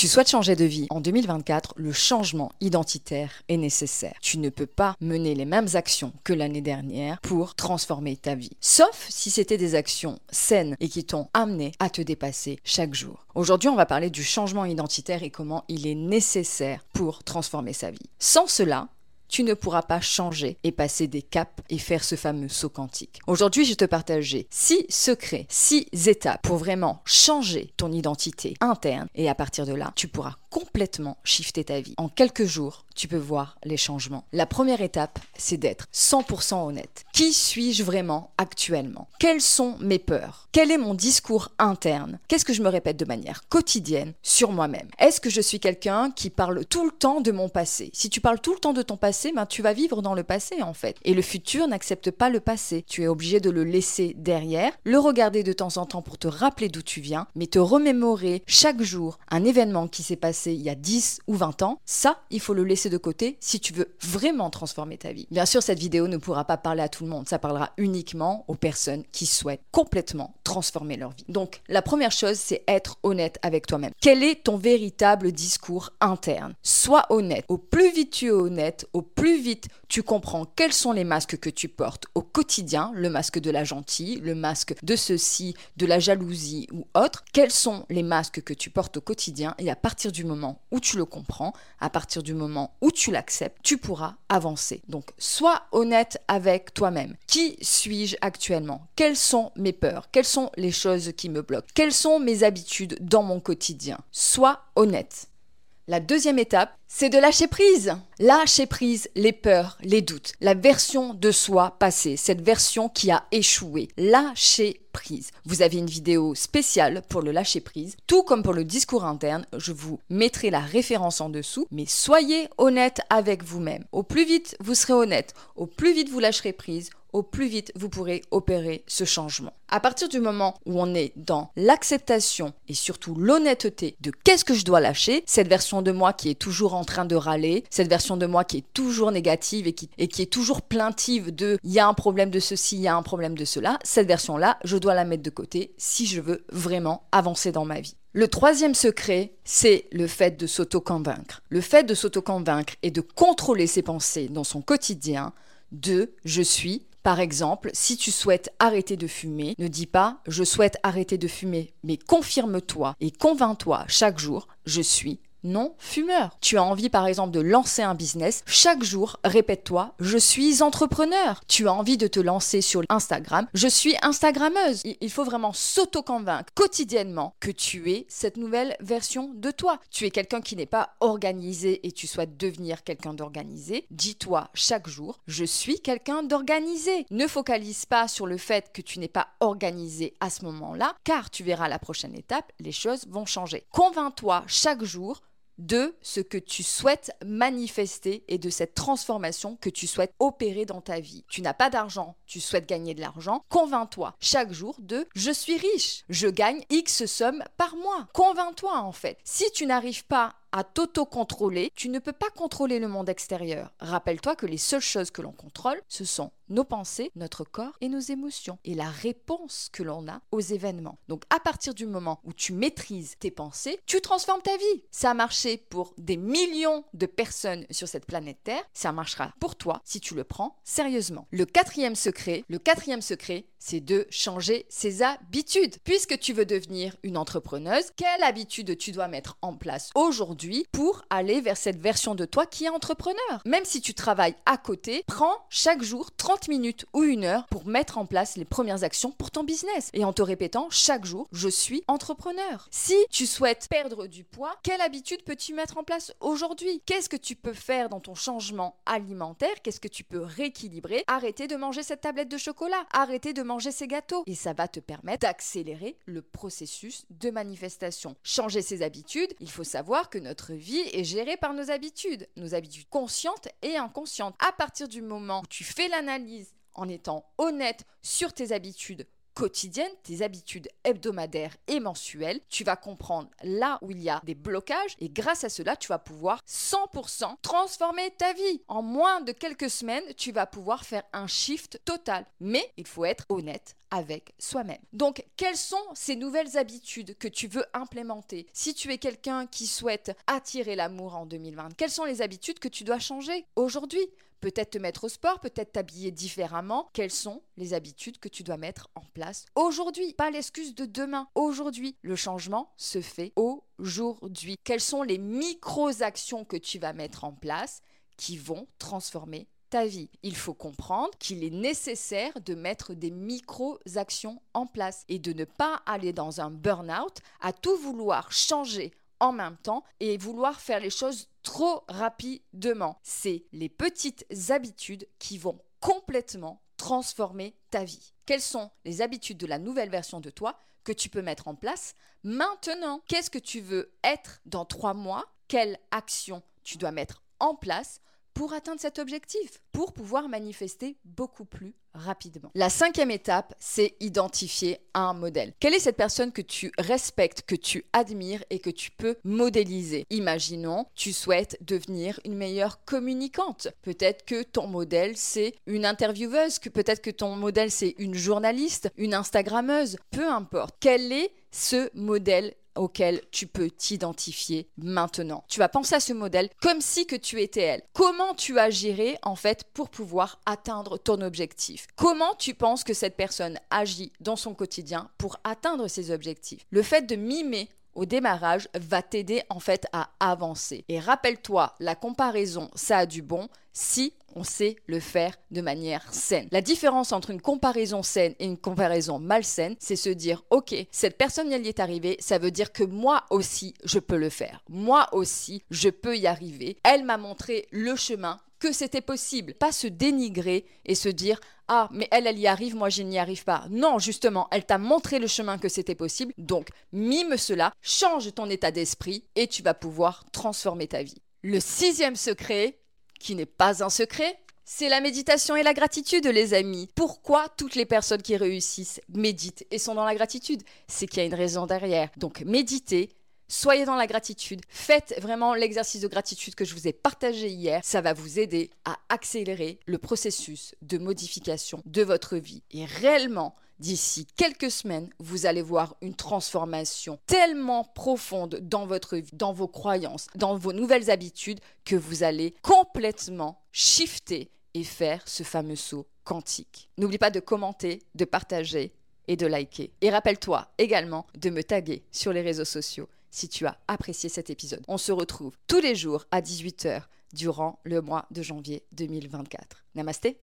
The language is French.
tu souhaites changer de vie en 2024, le changement identitaire est nécessaire. Tu ne peux pas mener les mêmes actions que l'année dernière pour transformer ta vie. Sauf si c'était des actions saines et qui t'ont amené à te dépasser chaque jour. Aujourd'hui, on va parler du changement identitaire et comment il est nécessaire pour transformer sa vie. Sans cela, tu ne pourras pas changer et passer des caps et faire ce fameux saut quantique. Aujourd'hui, je te partageais six secrets, six étapes pour vraiment changer ton identité interne et à partir de là, tu pourras complètement shifter ta vie. En quelques jours, tu peux voir les changements. La première étape, c'est d'être 100% honnête. Qui suis-je vraiment actuellement? Quelles sont mes peurs? Quel est mon discours interne? Qu'est-ce que je me répète de manière quotidienne sur moi-même? Est-ce que je suis quelqu'un qui parle tout le temps de mon passé? Si tu parles tout le temps de ton passé, ben, tu vas vivre dans le passé en fait. Et le futur n'accepte pas le passé. Tu es obligé de le laisser derrière, le regarder de temps en temps pour te rappeler d'où tu viens, mais te remémorer chaque jour un événement qui s'est passé il y a 10 ou 20 ans, ça, il faut le laisser de côté si tu veux vraiment transformer ta vie. Bien sûr, cette vidéo ne pourra pas parler à tout le monde, ça parlera uniquement aux personnes qui souhaitent complètement transformer leur vie. Donc, la première chose, c'est être honnête avec toi-même. Quel est ton véritable discours interne? Sois honnête. Au plus vite tu es honnête, au plus vite tu comprends quels sont les masques que tu portes au quotidien, le masque de la gentille, le masque de ceci, de la jalousie ou autre, quels sont les masques que tu portes au quotidien et à partir du moment où tu le comprends, à partir du moment où tu l'acceptes, tu pourras avancer. Donc sois honnête avec toi-même. Qui suis-je actuellement? Quelles sont mes peurs? Quelles sont les choses qui me bloquent? Quelles sont mes habitudes dans mon quotidien? Sois honnête. La deuxième étape, c'est de lâcher prise. Lâcher prise les peurs, les doutes, la version de soi passée, cette version qui a échoué. Lâcher prise. Vous avez une vidéo spéciale pour le lâcher prise, tout comme pour le discours interne. Je vous mettrai la référence en dessous, mais soyez honnête avec vous-même. Au plus vite vous serez honnête, au plus vite vous lâcherez prise, au plus vite vous pourrez opérer ce changement. À partir du moment où on est dans l'acceptation et surtout l'honnêteté de qu'est-ce que je dois lâcher, cette version de moi qui est toujours en train de râler, cette version de moi qui est toujours négative et qui, et qui est toujours plaintive de il y a un problème de ceci, il y a un problème de cela, cette version-là, je dois la mettre de côté si je veux vraiment avancer dans ma vie. Le troisième secret, c'est le fait de s'auto-convaincre. Le fait de s'auto-convaincre et de contrôler ses pensées dans son quotidien de je suis par exemple, si tu souhaites arrêter de fumer, ne dis pas je souhaite arrêter de fumer, mais confirme-toi et convainc-toi chaque jour je suis non fumeur. Tu as envie par exemple de lancer un business, chaque jour répète-toi je suis entrepreneur. Tu as envie de te lancer sur Instagram, je suis instagrammeuse. Il faut vraiment s'auto-convaincre quotidiennement que tu es cette nouvelle version de toi. Tu es quelqu'un qui n'est pas organisé et tu souhaites devenir quelqu'un d'organisé. Dis-toi chaque jour je suis quelqu'un d'organisé. Ne focalise pas sur le fait que tu n'es pas organisé à ce moment-là car tu verras la prochaine étape, les choses vont changer. Convainc-toi chaque jour de ce que tu souhaites manifester et de cette transformation que tu souhaites opérer dans ta vie. Tu n'as pas d'argent, tu souhaites gagner de l'argent. Convainc-toi chaque jour de je suis riche, je gagne X somme par mois. Convainc-toi en fait. Si tu n'arrives pas à t'auto-contrôler, tu ne peux pas contrôler le monde extérieur. Rappelle-toi que les seules choses que l'on contrôle, ce sont nos pensées, notre corps et nos émotions et la réponse que l'on a aux événements. Donc à partir du moment où tu maîtrises tes pensées, tu transformes ta vie. Ça a marché pour des millions de personnes sur cette planète Terre, ça marchera pour toi si tu le prends sérieusement. Le quatrième secret, le quatrième secret, c'est de changer ses habitudes. Puisque tu veux devenir une entrepreneuse, quelle habitude tu dois mettre en place aujourd'hui pour aller vers cette version de toi qui est entrepreneur? Même si tu travailles à côté, prends chaque jour 30 minutes ou une heure pour mettre en place les premières actions pour ton business et en te répétant chaque jour je suis entrepreneur. Si tu souhaites perdre du poids, quelle habitude peux-tu mettre en place aujourd'hui? Qu'est-ce que tu peux faire dans ton changement alimentaire? Qu'est-ce que tu peux rééquilibrer? Arrêter de manger cette tablette de chocolat, arrêter de manger ces gâteaux. Et ça va te permettre d'accélérer le processus de manifestation. Changer ses habitudes, il faut savoir que notre vie est gérée par nos habitudes, nos habitudes conscientes et inconscientes. À partir du moment où tu fais l'analyse en étant honnête sur tes habitudes quotidiennes, tes habitudes hebdomadaires et mensuelles. Tu vas comprendre là où il y a des blocages et grâce à cela, tu vas pouvoir 100% transformer ta vie. En moins de quelques semaines, tu vas pouvoir faire un shift total. Mais il faut être honnête avec soi-même. Donc, quelles sont ces nouvelles habitudes que tu veux implémenter? Si tu es quelqu'un qui souhaite attirer l'amour en 2020, quelles sont les habitudes que tu dois changer aujourd'hui? Peut-être te mettre au sport, peut-être t'habiller différemment. Quelles sont les habitudes que tu dois mettre en place aujourd'hui? Pas l'excuse de demain. Aujourd'hui, le changement se fait aujourd'hui. Quelles sont les micro-actions que tu vas mettre en place qui vont transformer ta vie? Il faut comprendre qu'il est nécessaire de mettre des micro-actions en place et de ne pas aller dans un burn-out à tout vouloir changer en même temps et vouloir faire les choses trop rapidement. C'est les petites habitudes qui vont complètement transformer ta vie. Quelles sont les habitudes de la nouvelle version de toi que tu peux mettre en place maintenant? Qu'est-ce que tu veux être dans trois mois? Quelle action tu dois mettre en place pour atteindre cet objectif, pour pouvoir manifester beaucoup plus rapidement. La cinquième étape, c'est identifier un modèle. Quelle est cette personne que tu respectes, que tu admires et que tu peux modéliser? Imaginons, tu souhaites devenir une meilleure communicante. Peut-être que ton modèle, c'est une intervieweuse, que peut-être que ton modèle, c'est une journaliste, une Instagrammeuse, peu importe. Quel est ce modèle auquel tu peux t'identifier maintenant. Tu vas penser à ce modèle comme si que tu étais elle. Comment tu agirais en fait pour pouvoir atteindre ton objectif? Comment tu penses que cette personne agit dans son quotidien pour atteindre ses objectifs? Le fait de mimer au démarrage va t'aider en fait à avancer. Et rappelle-toi, la comparaison, ça a du bon si on sait le faire de manière saine. La différence entre une comparaison saine et une comparaison malsaine, c'est se dire, ok, cette personne y est arrivée, ça veut dire que moi aussi, je peux le faire. Moi aussi, je peux y arriver. Elle m'a montré le chemin que c'était possible. Pas se dénigrer et se dire Ah, mais elle, elle y arrive, moi, je n'y arrive pas. Non, justement, elle t'a montré le chemin que c'était possible. Donc, mime cela, change ton état d'esprit et tu vas pouvoir transformer ta vie. Le sixième secret, qui n'est pas un secret, c'est la méditation et la gratitude, les amis. Pourquoi toutes les personnes qui réussissent méditent et sont dans la gratitude? C'est qu'il y a une raison derrière. Donc, méditez, Soyez dans la gratitude. Faites vraiment l'exercice de gratitude que je vous ai partagé hier. Ça va vous aider à accélérer le processus de modification de votre vie. Et réellement, d'ici quelques semaines, vous allez voir une transformation tellement profonde dans votre vie, dans vos croyances, dans vos nouvelles habitudes, que vous allez complètement shifter et faire ce fameux saut quantique. N'oublie pas de commenter, de partager et de liker. Et rappelle-toi également de me taguer sur les réseaux sociaux si tu as apprécié cet épisode. On se retrouve tous les jours à 18h durant le mois de janvier 2024. Namasté